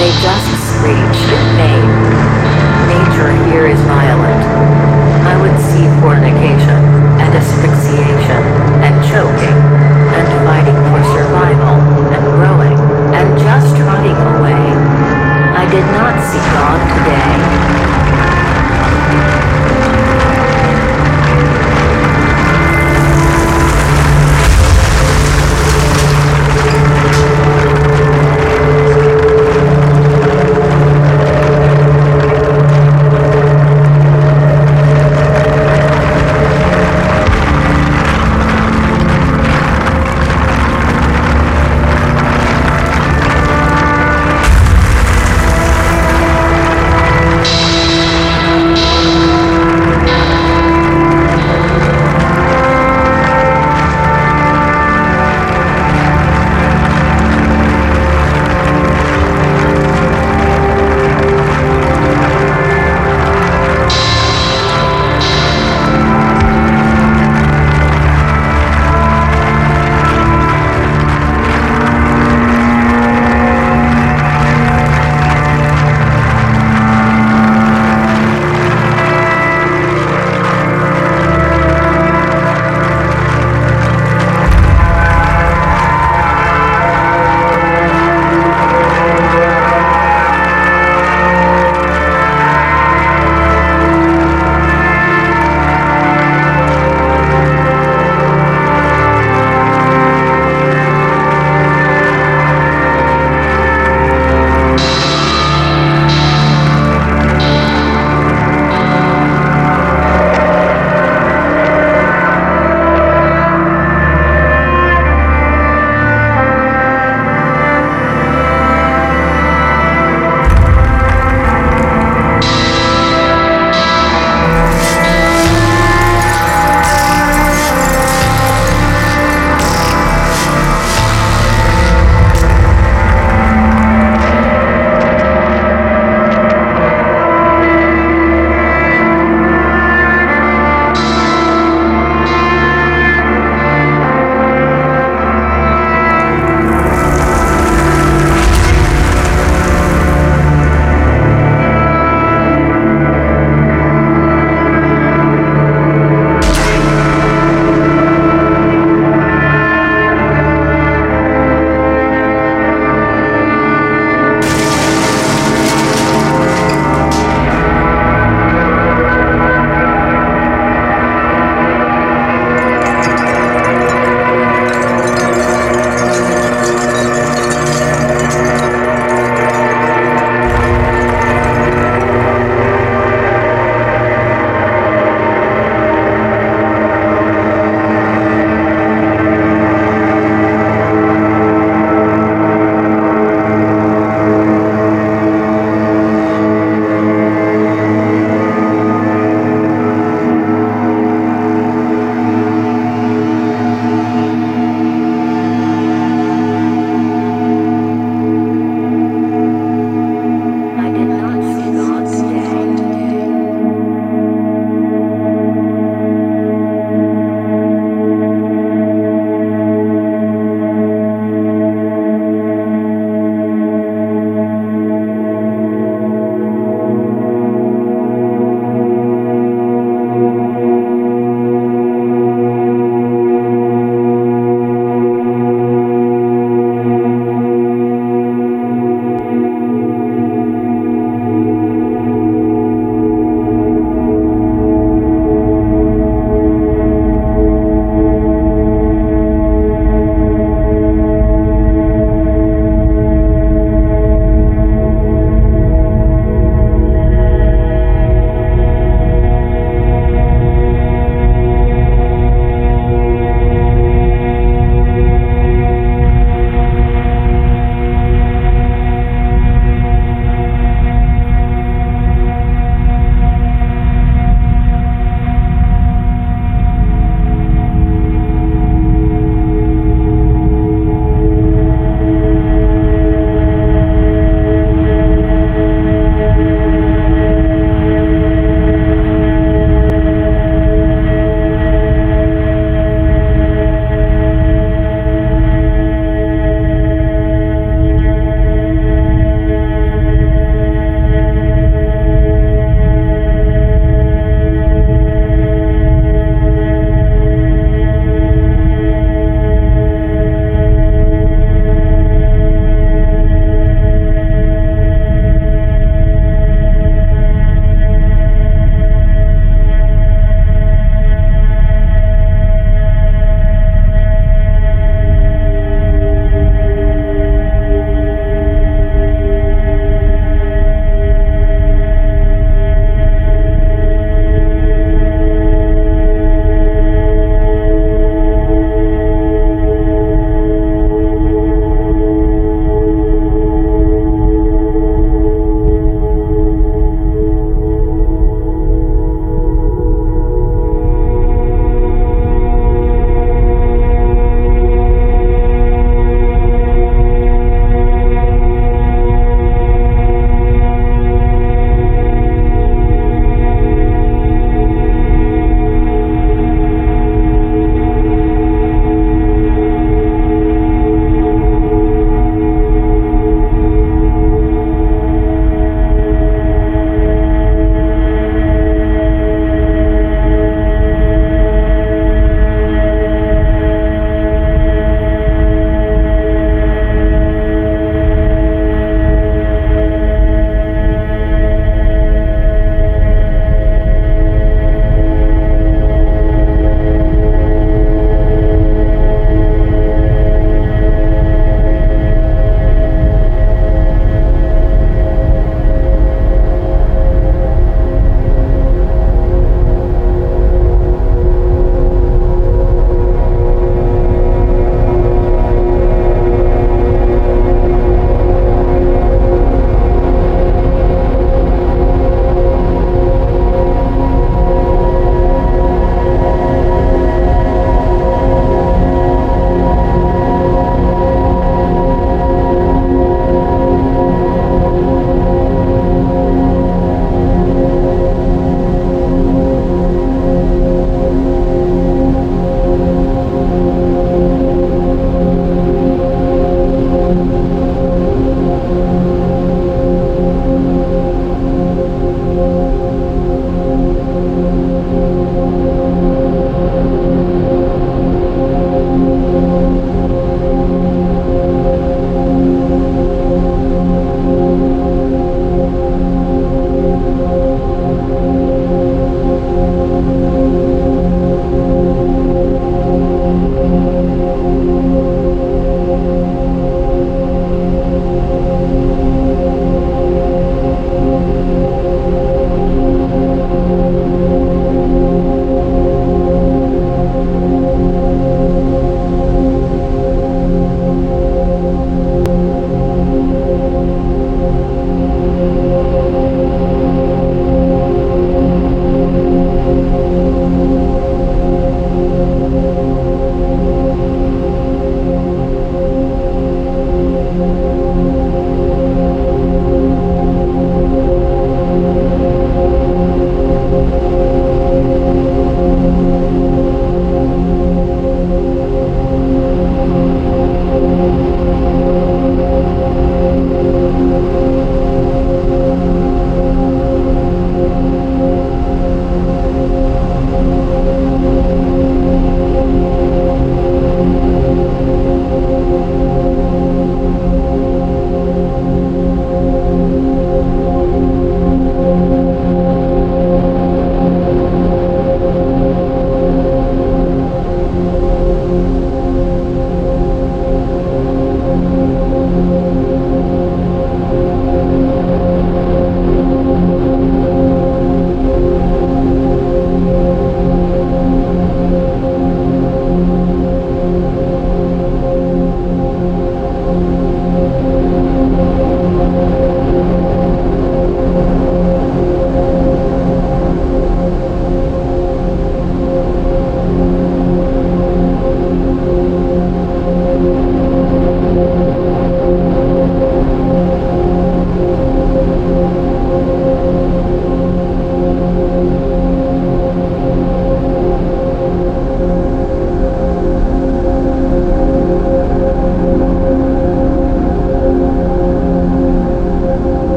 they just screech in pain.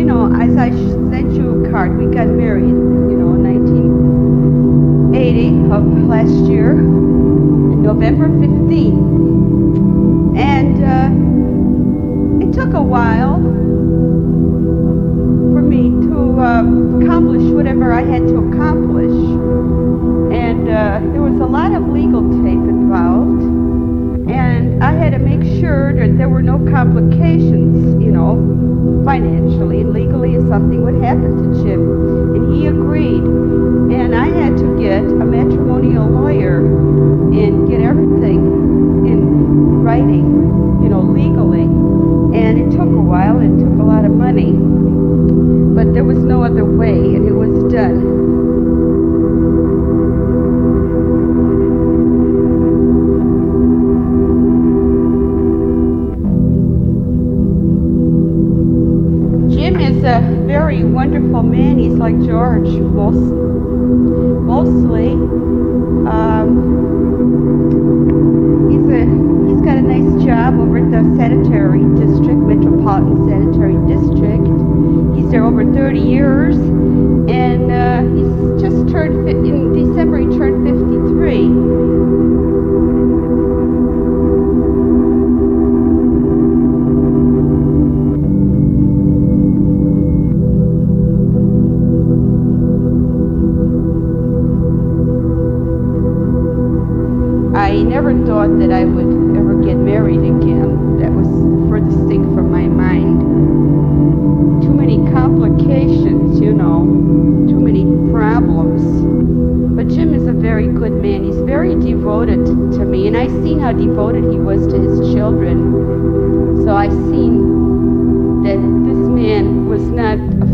You know, as I sent you a card, we got married, you know, in 1980 of last year, November 15th. And uh, it took a while for me to uh, accomplish whatever I had to accomplish. And uh, there was a lot of legal tape involved and I had to make sure that there were no complications, you know, financially and legally if something would happen to Jim. And he agreed. And I had to get a matrimonial lawyer and get everything in writing, you know, legally. And it took a while, it took a lot of money. But there was no other way, and it was done. George, most, mostly. Um, he's a he's got a nice job over at the sanitary district, metropolitan sanitary district. He's there over 30 years, and uh, he's just turned in December. He turned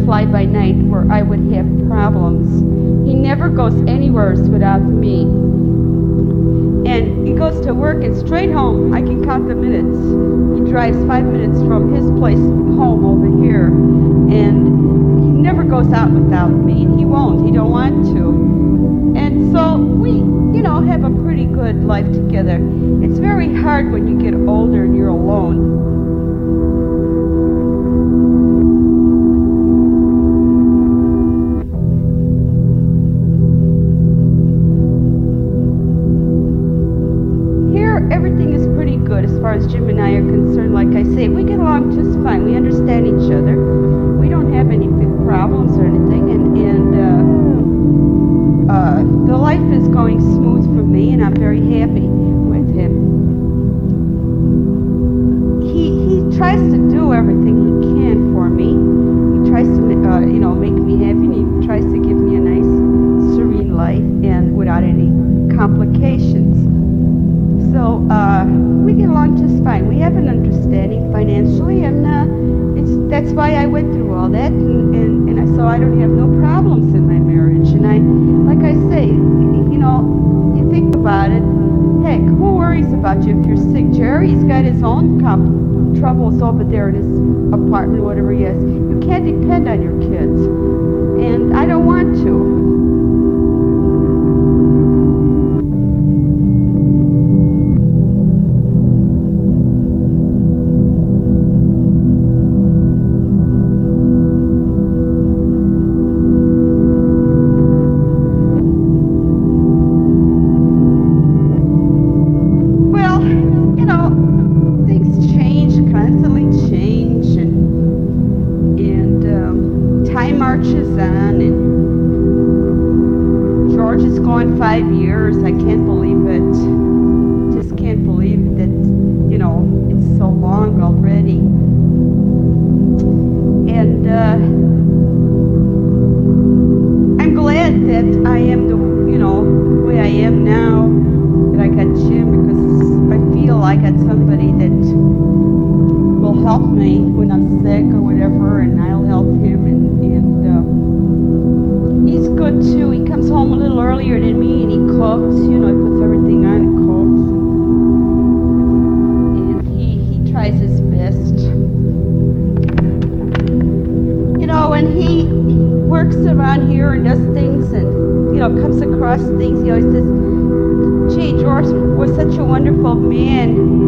fly by night where I would have problems. He never goes anywhere without me and he goes to work and straight home. I can count the minutes. He drives five minutes from his place home over here, and he never goes out without me. And he won't. He don't want to. And so we, you know, have a pretty good life together. It's very hard when you get older and you're alone. Marches on. And George is gone five years. I can't believe it. Just can't believe that. You know, it's so long already. And uh, I'm glad that I am the, you know, way I am now. That I got Jim because I feel I got somebody that will help me when I'm sick or whatever, and I'll help him. And, and uh, he's good too. He comes home a little earlier than me, and he cooks. You know, he puts everything on and cooks. And he he tries his best. You know, when he works around here and does things, and you know, comes across things, he always says, "Gee, George was such a wonderful man."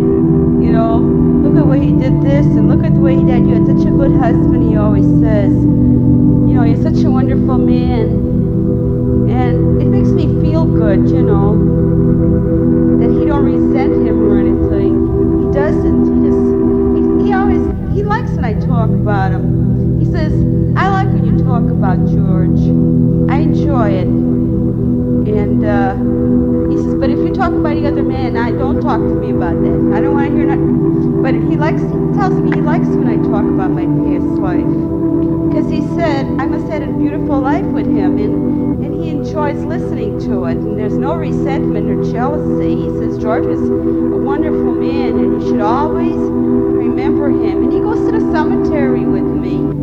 You know, look at what he did this and look at the way he did. You had such a good husband, he always says. You know, you're such a wonderful man. And it makes me feel good, you know, that he don't resent him or anything. He doesn't. He just, he, he always, he likes when I talk about him. He says, I like when you talk about George. I enjoy it. And, uh, talk about any other man, I don't talk to me about that. I don't want to hear nothing. But he likes, he tells me he likes when I talk about my past life. Because he said I must have had a beautiful life with him, and, and he enjoys listening to it. And there's no resentment or jealousy. He says George is a wonderful man, and you should always remember him. And he goes to the cemetery with me.